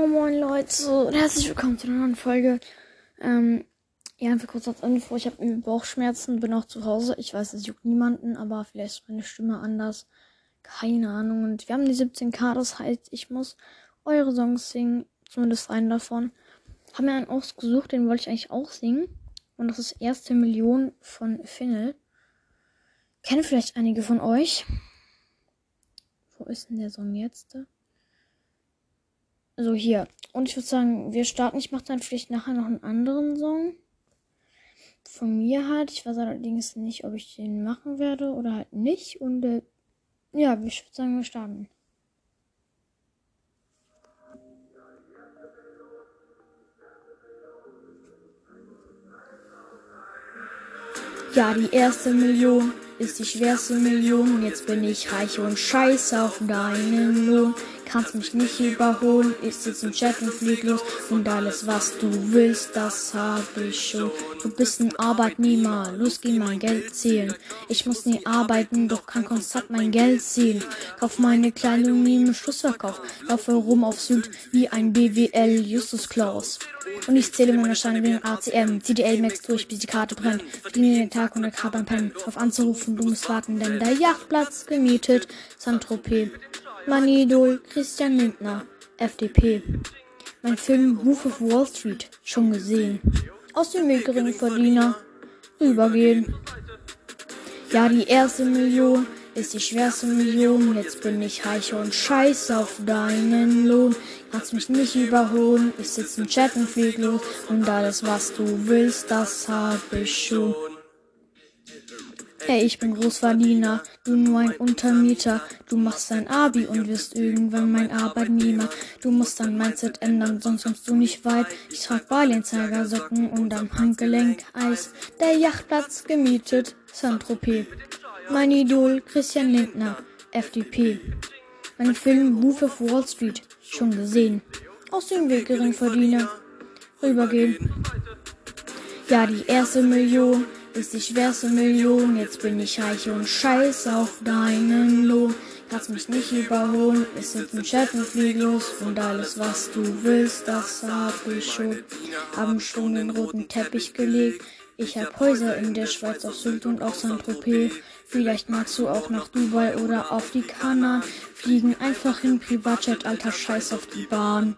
Moin Moin Leute und herzlich willkommen zu einer neuen Folge. Ähm, ja, einfach kurz als Info. Ich habe Bauchschmerzen, bin auch zu Hause. Ich weiß, es juckt niemanden, aber vielleicht ist meine Stimme anders. Keine Ahnung. Und wir haben die 17k, das heißt, ich muss eure Songs singen, zumindest einen davon. Haben mir einen ausgesucht, den wollte ich eigentlich auch singen. Und das ist Erste Million von Finnel. Kennen vielleicht einige von euch. Wo ist denn der Song jetzt? So, hier. Und ich würde sagen, wir starten. Ich mache dann vielleicht nachher noch einen anderen Song. Von mir halt. Ich weiß allerdings nicht, ob ich den machen werde oder halt nicht. Und äh, ja, ich würde sagen, wir starten. Ja, die erste Million ist die schwerste Million. Jetzt bin ich reich und scheiß auf deinen Lohn kannst mich nicht überholen. Ich sitze im Chat und flieg los und alles, was du willst, das hab ich schon. Du bist ein Arbeitnehmer, los geh mein Geld zählen. Ich muss nie arbeiten, doch kann konstant mein Geld zählen. Kauf meine Kleidung nie im Schlussverkauf. Laufe rum auf Süd wie ein BWL Justus Klaus. Und ich zähle meine Steine wie ein ACM. CDL Max durch, bis die Karte brennt. Fliegen den Tag und der Grab am Pennen. Auf anzurufen, du musst warten, denn der Yachtplatz gemietet. Saint-Tropez. Mein Idol Christian Lindner, FDP. Mein Film Wolf of Wall Street, schon gesehen. Aus dem Weg Verdiener rübergehen. Ja, die erste Million ist die schwerste Million. Jetzt bin ich reich und scheiß auf deinen Lohn. Kannst mich nicht überholen. Ich sitze im Chat und flieg los. Und alles, was du willst, das hab ich schon. Hey, ich bin Großverdiener, du nur ein Untermieter. Du machst dein Abi und wirst irgendwann mein Arbeitnehmer. Du musst dein Mindset ändern, sonst kommst du nicht weit. Ich trag Balenciaga-Socken und am Handgelenk Eis. Der Yachtplatz gemietet, Saint-Tropez. Mein Idol Christian Lindner, FDP. Mein Film Move of Wall Street, schon gesehen. Aus dem Weg Geringverdiener, rübergehen. Ja, die erste Million ist die schwerste Million. Jetzt bin ich reich und scheiß auf deinen Lohn. Kannst mich nicht überholen, ist jetzt ein Schatten flieg los. Und alles, was du willst, das hab ich schon. Haben schon den roten Teppich gelegt. Ich hab Häuser in der Schweiz auf Sylt und auf Saint-Tropez. Vielleicht magst du auch nach Dubai oder auf die Kanaren fliegen. Einfach in Privatjet, alter Scheiß auf die Bahn.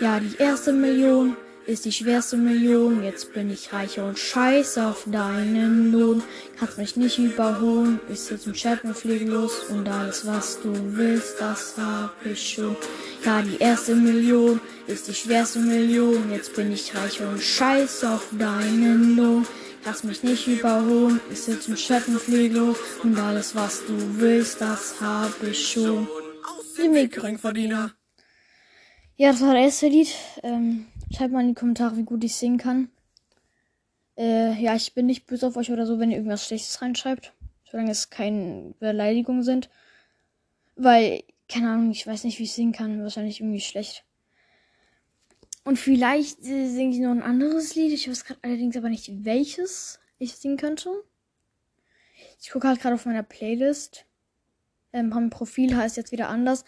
Ja, die erste Million ist die schwerste Million. Jetzt bin ich reich und scheiß auf deinen Lohn. Kannst mich nicht überholen. Bist jetzt im Chat und flieg los. Und alles, was du willst, das hab ich schon. Ja, die erste Million ist die schwerste Million. Jetzt bin ich reich und scheiß auf deinen Lohn. Kannst mich nicht überholen. Bist jetzt im Chat und flieg los. Und alles, was du willst, das hab ich schon. Die Mikroinverdiener. Ja, das war das erste Lied. Ähm Schreibt mal in die Kommentare, wie gut ich singen kann. Äh, ja, ich bin nicht böse auf euch oder so, wenn ihr irgendwas Schlechtes reinschreibt. Solange es keine Beleidigungen sind. Weil, keine Ahnung, ich weiß nicht, wie ich singen kann. Wahrscheinlich irgendwie schlecht. Und vielleicht äh, singe ich noch ein anderes Lied. Ich weiß gerade allerdings aber nicht, welches ich singen könnte. Ich gucke halt gerade auf meiner Playlist. Ähm, mein Profil heißt jetzt wieder anders.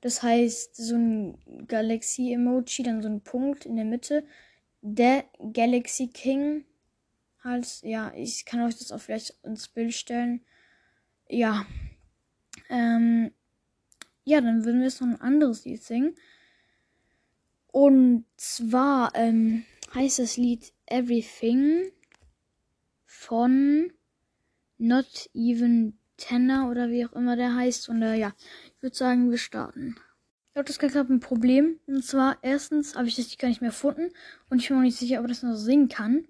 Das heißt, so ein Galaxy-Emoji, dann so ein Punkt in der Mitte. Der Galaxy King. Halt, ja, ich kann euch das auch vielleicht ins Bild stellen. Ja. Ähm, ja, dann würden wir jetzt noch ein anderes Lied singen. Und zwar ähm, heißt das Lied Everything von Not Even Tenor oder wie auch immer der heißt. Und äh, ja, ich würde sagen, wir starten. Ich glaube, das gerade ein Problem. Und zwar, erstens habe ich das gar nicht mehr erfunden. Und ich bin mir nicht sicher, ob ich das noch singen kann.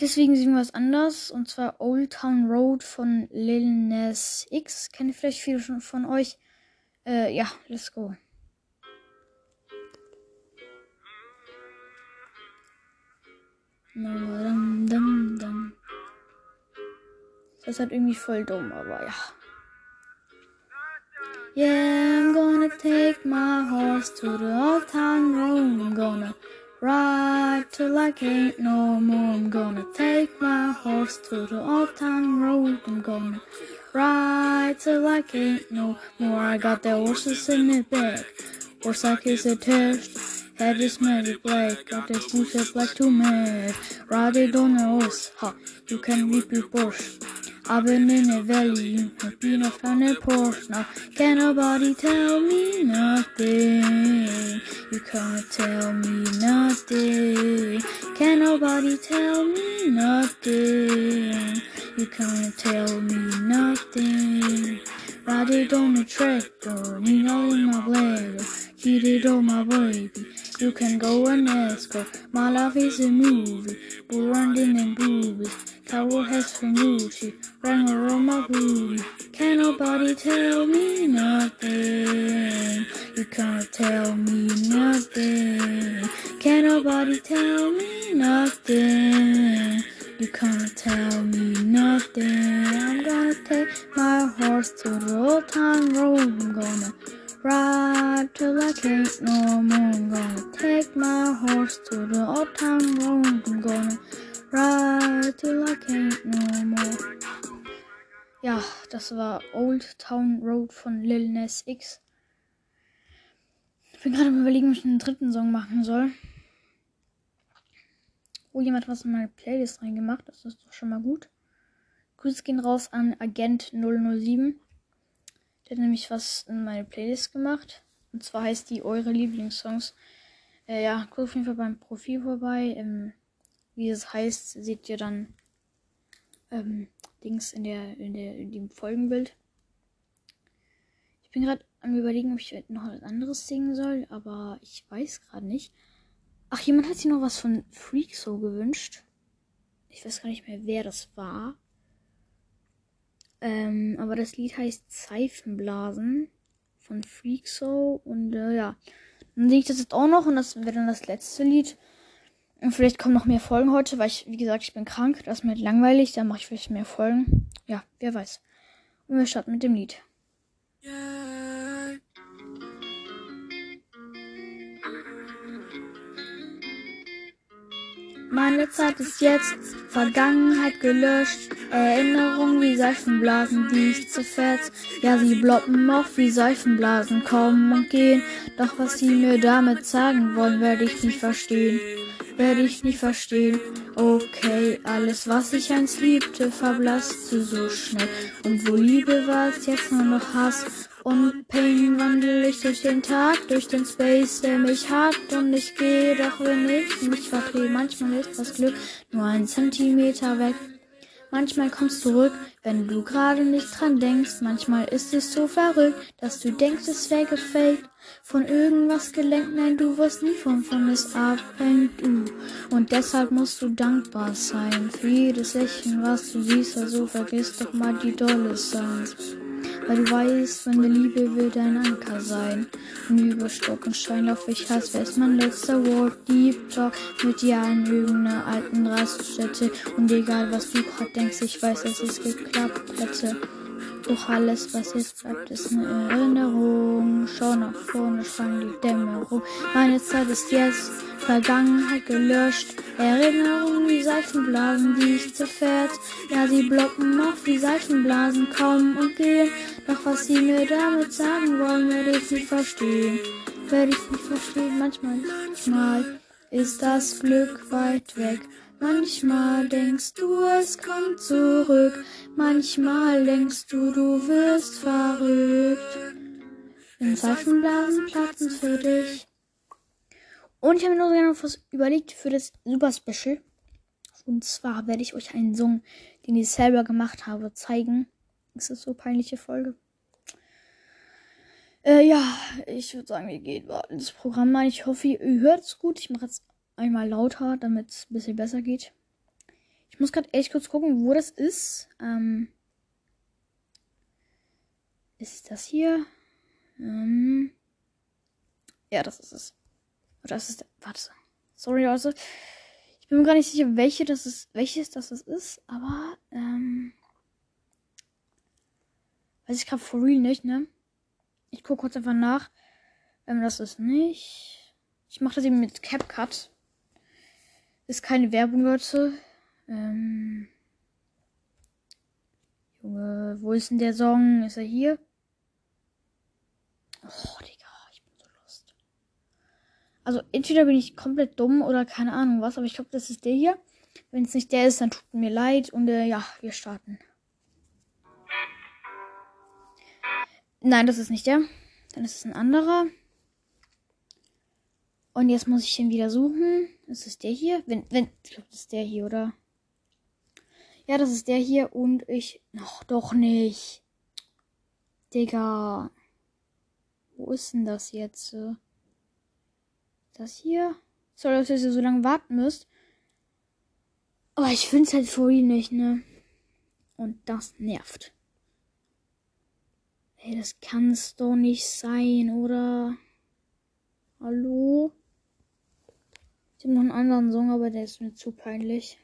Deswegen singen wir was anders. Und zwar Old Town Road von Lil Nas X. Kennen vielleicht viele schon von euch. Äh, ja, let's go. Das ist halt irgendwie voll dumm, aber ja. Yeah, I'm gonna take my horse to the old town road. I'm gonna ride till I can't no more. I'm gonna take my horse to the old town road. I'm gonna ride till I can't no more. I got the horses in the back. Forsyth is attached. Head is magic black, got the are black to mad. Ride on a horse, ha, you can leap your Porsche. I've been in a valley, I've been off on a Porsche. Now, can nobody tell me nothing? You can't tell me nothing. Can nobody tell me nothing? You can't tell me nothing. Ride it on the tractor, you know in my bladder. It on my baby. You can go and ask her. My life is a movie. We're running in boobies. Cowboy hats from Gucci. My booty. Can nobody tell me nothing? You can't tell me nothing. Can nobody tell me nothing? You can't tell me nothing. I'm gonna take my horse to the old town road. I'm gonna ride till I can't no more. I'm gonna take my horse to the old town road. I'm gonna ride till I can't no more. Ja, das war Old Town Road von Lil Nas X. Ich bin gerade am überlegen, ob ich einen dritten Song machen soll. Oh, jemand hat was in meine Playlist reingemacht. Das ist doch schon mal gut. Grüße gehen raus an Agent 007. Der hat nämlich was in meine Playlist gemacht. Und zwar heißt die Eure Lieblingssongs. Äh, ja, guckt auf jeden Fall beim Profil vorbei. Ähm, wie es heißt, seht ihr dann ähm, Dings in der, in der, in dem Folgenbild. Ich bin gerade am überlegen, ob ich noch was anderes singen soll, aber ich weiß gerade nicht. Ach, jemand hat sich noch was von Freak so gewünscht. Ich weiß gar nicht mehr, wer das war. Ähm, aber das Lied heißt Seifenblasen von Freak so und äh, ja. Dann sehe ich das jetzt auch noch und das wäre dann das letzte Lied. Und vielleicht kommen noch mehr Folgen heute, weil ich, wie gesagt, ich bin krank. Das ist mir langweilig. Dann mache ich vielleicht mehr Folgen. Ja, wer weiß. Und wir starten mit dem Lied. Meine Zeit ist jetzt, Vergangenheit gelöscht, Erinnerungen wie Seifenblasen, die ich zerfetzt. Ja, sie bloppen auf wie Seifenblasen, kommen und gehen. Doch was sie mir damit sagen wollen, werde ich nicht verstehen. Werde ich nicht verstehen. Okay, alles was ich einst liebte, verblasste so schnell. Und wo Liebe war, ist jetzt nur noch Hass. Und Pain wandel ich durch den Tag, durch den Space, der mich hat und ich gehe, doch wenn ich mich verdrehe, manchmal ist das Glück nur ein Zentimeter weg. Manchmal kommst du zurück, wenn du gerade nicht dran denkst. Manchmal ist es so verrückt, dass du denkst, es wäre gefaked. Von irgendwas gelenkt, nein, du wirst nie von, es abhängt, du. Und deshalb musst du dankbar sein für jedes Lächeln, was du siehst. Also vergiss doch mal die dolle Signs. Weil du weißt, meine Liebe will dein Anker sein. Und über Stock und Stein lauf ich wer ist mein letzter Wort? Deep Talk mit dir an irgendeiner alten Raststätte. Und egal was du grad denkst, ich weiß, dass es geklappt hätte. Doch alles, was jetzt bleibt, ist eine Erinnerung. Schau nach vorne, schreien die Dämmerung. Meine Zeit ist jetzt, Vergangenheit gelöscht. Erinnerungen wie Seifenblasen, die ich zerfährt. Ja, sie blocken noch wie Seifenblasen, kommen und gehen. Doch was sie mir damit sagen wollen, werde ich nicht verstehen. Werde ich nicht verstehen, manchmal, manchmal ist das Glück weit weg. Manchmal denkst du, es kommt zurück. Manchmal denkst du, du wirst verrückt. Wenn Seifenblasen platzen für dich. Und ich habe mir noch noch was überlegt für das Super Special. Und zwar werde ich euch einen Song, den ich selber gemacht habe, zeigen. Das ist so peinliche Folge. Äh, ja, ich würde sagen, wir gehen mal ins Programm rein. Ich hoffe, ihr hört es gut. Ich mache jetzt einmal lauter, damit es ein bisschen besser geht. Ich muss gerade echt kurz gucken, wo das ist. Ähm, ist das hier? Ähm, ja, das ist es. Oder ist. Der, warte. Sorry, Leute. Ich bin mir gar nicht sicher, welche das ist, welches das ist, aber ähm, weiß ich gerade for real nicht, ne? Ich gucke kurz einfach nach. Ähm, das ist nicht. Ich mache das eben mit CapCut. Ist keine Werbung, Leute. Ähm. Junge, wo ist denn der Song? Ist er hier? Oh, Digga, ich bin so lost. Also entweder bin ich komplett dumm oder keine Ahnung was, aber ich glaube, das ist der hier. Wenn es nicht der ist, dann tut mir leid und äh, ja, wir starten. Nein, das ist nicht der. Dann ist es ein anderer. Und jetzt muss ich ihn wieder suchen. Ist es der hier? Wenn, wenn, ich glaube, das ist der hier, oder? Ja, das ist der hier und ich. Noch doch nicht. Digga. Wo ist denn das jetzt? Das hier? Sorry, dass ihr so lange warten müsst. Aber ich finde es halt vorhin nicht, ne? Und das nervt. Ey, das kann's doch nicht sein, oder? Hallo? Ich habe noch einen anderen Song, aber der ist mir zu peinlich.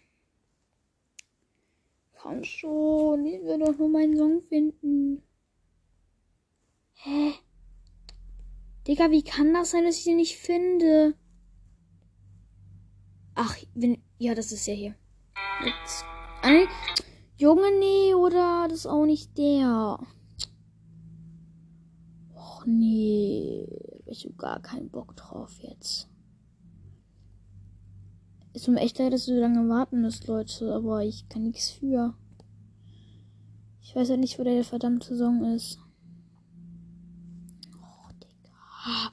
Komm schon, ich will doch nur meinen Song finden. Hä? Digga, wie kann das sein, dass ich den nicht finde? Ach, wenn. Ja, das ist ja hier. Jetzt. Junge, nee, oder? Das ist auch nicht der. Nee. Ich hab gar keinen Bock drauf jetzt. Es tut mir echt leid, dass du so lange warten müsst, Leute, aber ich kann nichts für. Ich weiß halt nicht, wo der verdammte Song ist. Oh, Digga.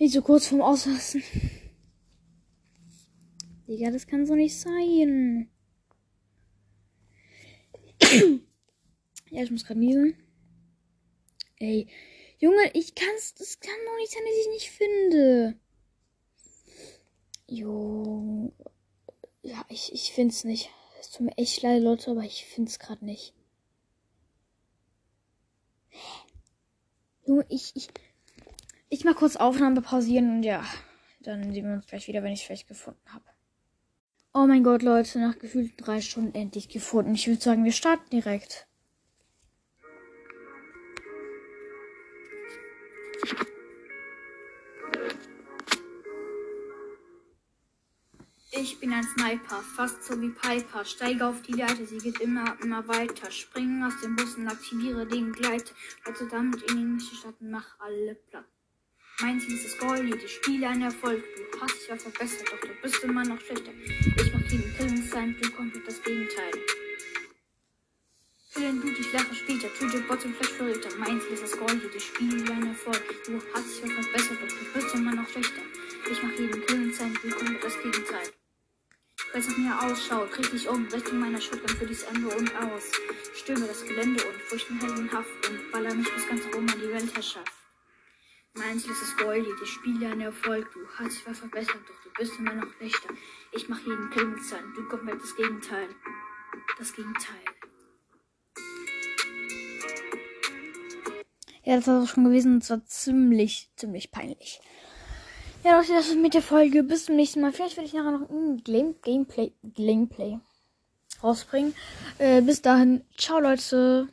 Nicht so kurz vorm Auslassen. Digga, das kann so nicht sein. ja, ich muss gerade niesen. Ey, Junge, ich kann's, das kann doch nicht sein, dass ich nicht finde. Jo. Ja, ich, ich find's nicht. Es tut mir echt leid, Leute, aber ich find's gerade nicht. Junge, ich, ich. Ich mal kurz Aufnahme pausieren und ja, dann sehen wir uns gleich wieder, wenn ich es vielleicht gefunden habe. Oh mein Gott, Leute, nach gefühlt drei Stunden endlich gefunden. Ich würde sagen, wir starten direkt. Ich bin ein Sniper, fast so wie Piper. Steige auf die Leiter, sie geht immer, immer weiter. Springen aus dem Bus und aktiviere den Gleiter. Also damit in die nächste Stadt mach alle platt. Mein Ziel ist das Goal, jedes Spiel ein Erfolg. Du hast dich ja verbessert, doch du bist immer noch schlechter. Ich mach jeden Kill sein, du komplett ausschaut, dreh dich um, Richtung meiner Shotgun für dies Ende und aus. Stürme das Gelände und furchten heldenhaft und baller mich bis ganz oben an die Weltherrschaft. Mein Ziel ist es Gold, jedes Spiel ein Erfolg. Du hast dich verbessert, doch du bist immer noch schlechter. Ich mach jeden Kill mit Zeit, du komplett das Gegenteil. Das Gegenteil. Ja, das war auch schon gewesen und zwar ziemlich, ziemlich peinlich. Ja, Leute, das ist mit der Folge. Bis zum nächsten Mal. Vielleicht werde ich nachher noch ein Game Gameplay, Gameplay rausbringen. Äh, bis dahin. Ciao, Leute.